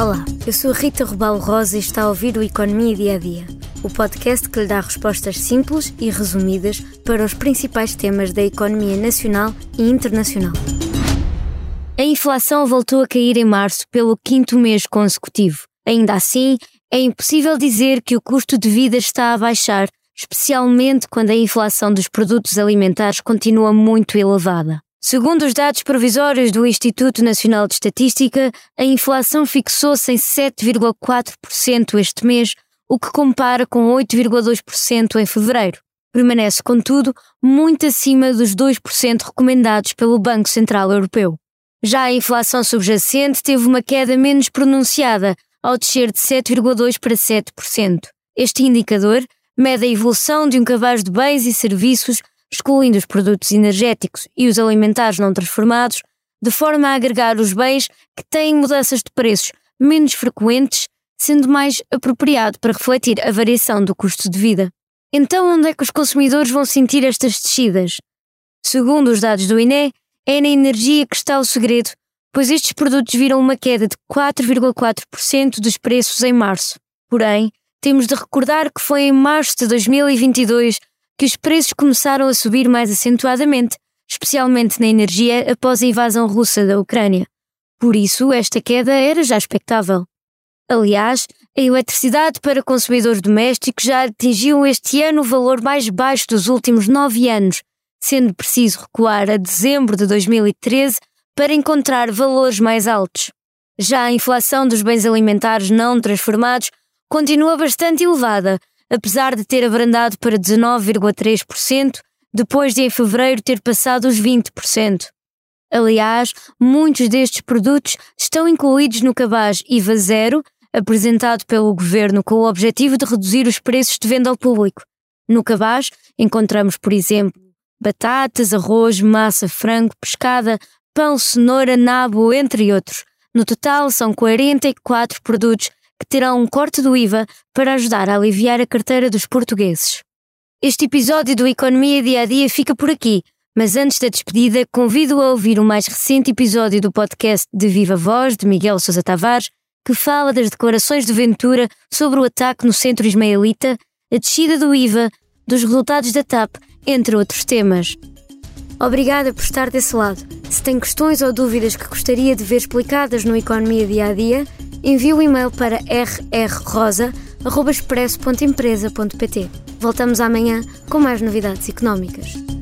Olá, eu sou Rita Rubalo Rosa e está a ouvir o Economia Dia a Dia, o podcast que lhe dá respostas simples e resumidas para os principais temas da economia nacional e internacional. A inflação voltou a cair em março pelo quinto mês consecutivo. Ainda assim, é impossível dizer que o custo de vida está a baixar, especialmente quando a inflação dos produtos alimentares continua muito elevada. Segundo os dados provisórios do Instituto Nacional de Estatística, a inflação fixou-se em 7,4% este mês, o que compara com 8,2% em fevereiro. Permanece, contudo, muito acima dos 2% recomendados pelo Banco Central Europeu. Já a inflação subjacente teve uma queda menos pronunciada, ao descer de 7,2% para 7%. Este indicador mede a evolução de um cabaz de bens e serviços excluindo os produtos energéticos e os alimentares não transformados, de forma a agregar os bens que têm mudanças de preços menos frequentes, sendo mais apropriado para refletir a variação do custo de vida. Então, onde é que os consumidores vão sentir estas descidas? Segundo os dados do INE, é na energia que está o segredo, pois estes produtos viram uma queda de 4,4% dos preços em março. Porém, temos de recordar que foi em março de 2022 que os preços começaram a subir mais acentuadamente, especialmente na energia após a invasão russa da Ucrânia. Por isso, esta queda era já expectável. Aliás, a eletricidade para consumidores domésticos já atingiu este ano o valor mais baixo dos últimos nove anos, sendo preciso recuar a dezembro de 2013 para encontrar valores mais altos. Já a inflação dos bens alimentares não transformados continua bastante elevada, apesar de ter abrandado para 19,3%, depois de em fevereiro ter passado os 20%. Aliás, muitos destes produtos estão incluídos no cabaz IVA zero, apresentado pelo governo com o objetivo de reduzir os preços de venda ao público. No cabaz encontramos, por exemplo, batatas, arroz, massa, frango, pescada, pão, cenoura, nabo, entre outros. No total, são 44 produtos que terão um corte do IVA para ajudar a aliviar a carteira dos portugueses. Este episódio do Economia Dia a Dia fica por aqui, mas antes da despedida, convido a ouvir o mais recente episódio do podcast de Viva Voz de Miguel Sousa Tavares, que fala das declarações de Ventura sobre o ataque no centro ismaelita, a descida do IVA, dos resultados da TAP, entre outros temas. Obrigada por estar desse lado. Se tem questões ou dúvidas que gostaria de ver explicadas no Economia Dia a Dia, envie o um e-mail para rrrosa.expresso.empresa.pt. Voltamos amanhã com mais novidades económicas.